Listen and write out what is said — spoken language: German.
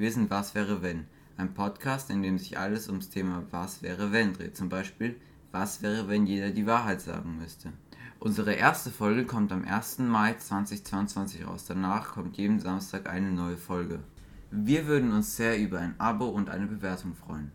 Wir sind Was wäre wenn? Ein Podcast, in dem sich alles ums Thema Was wäre wenn dreht. Zum Beispiel, was wäre, wenn jeder die Wahrheit sagen müsste? Unsere erste Folge kommt am 1. Mai 2022 raus. Danach kommt jeden Samstag eine neue Folge. Wir würden uns sehr über ein Abo und eine Bewertung freuen.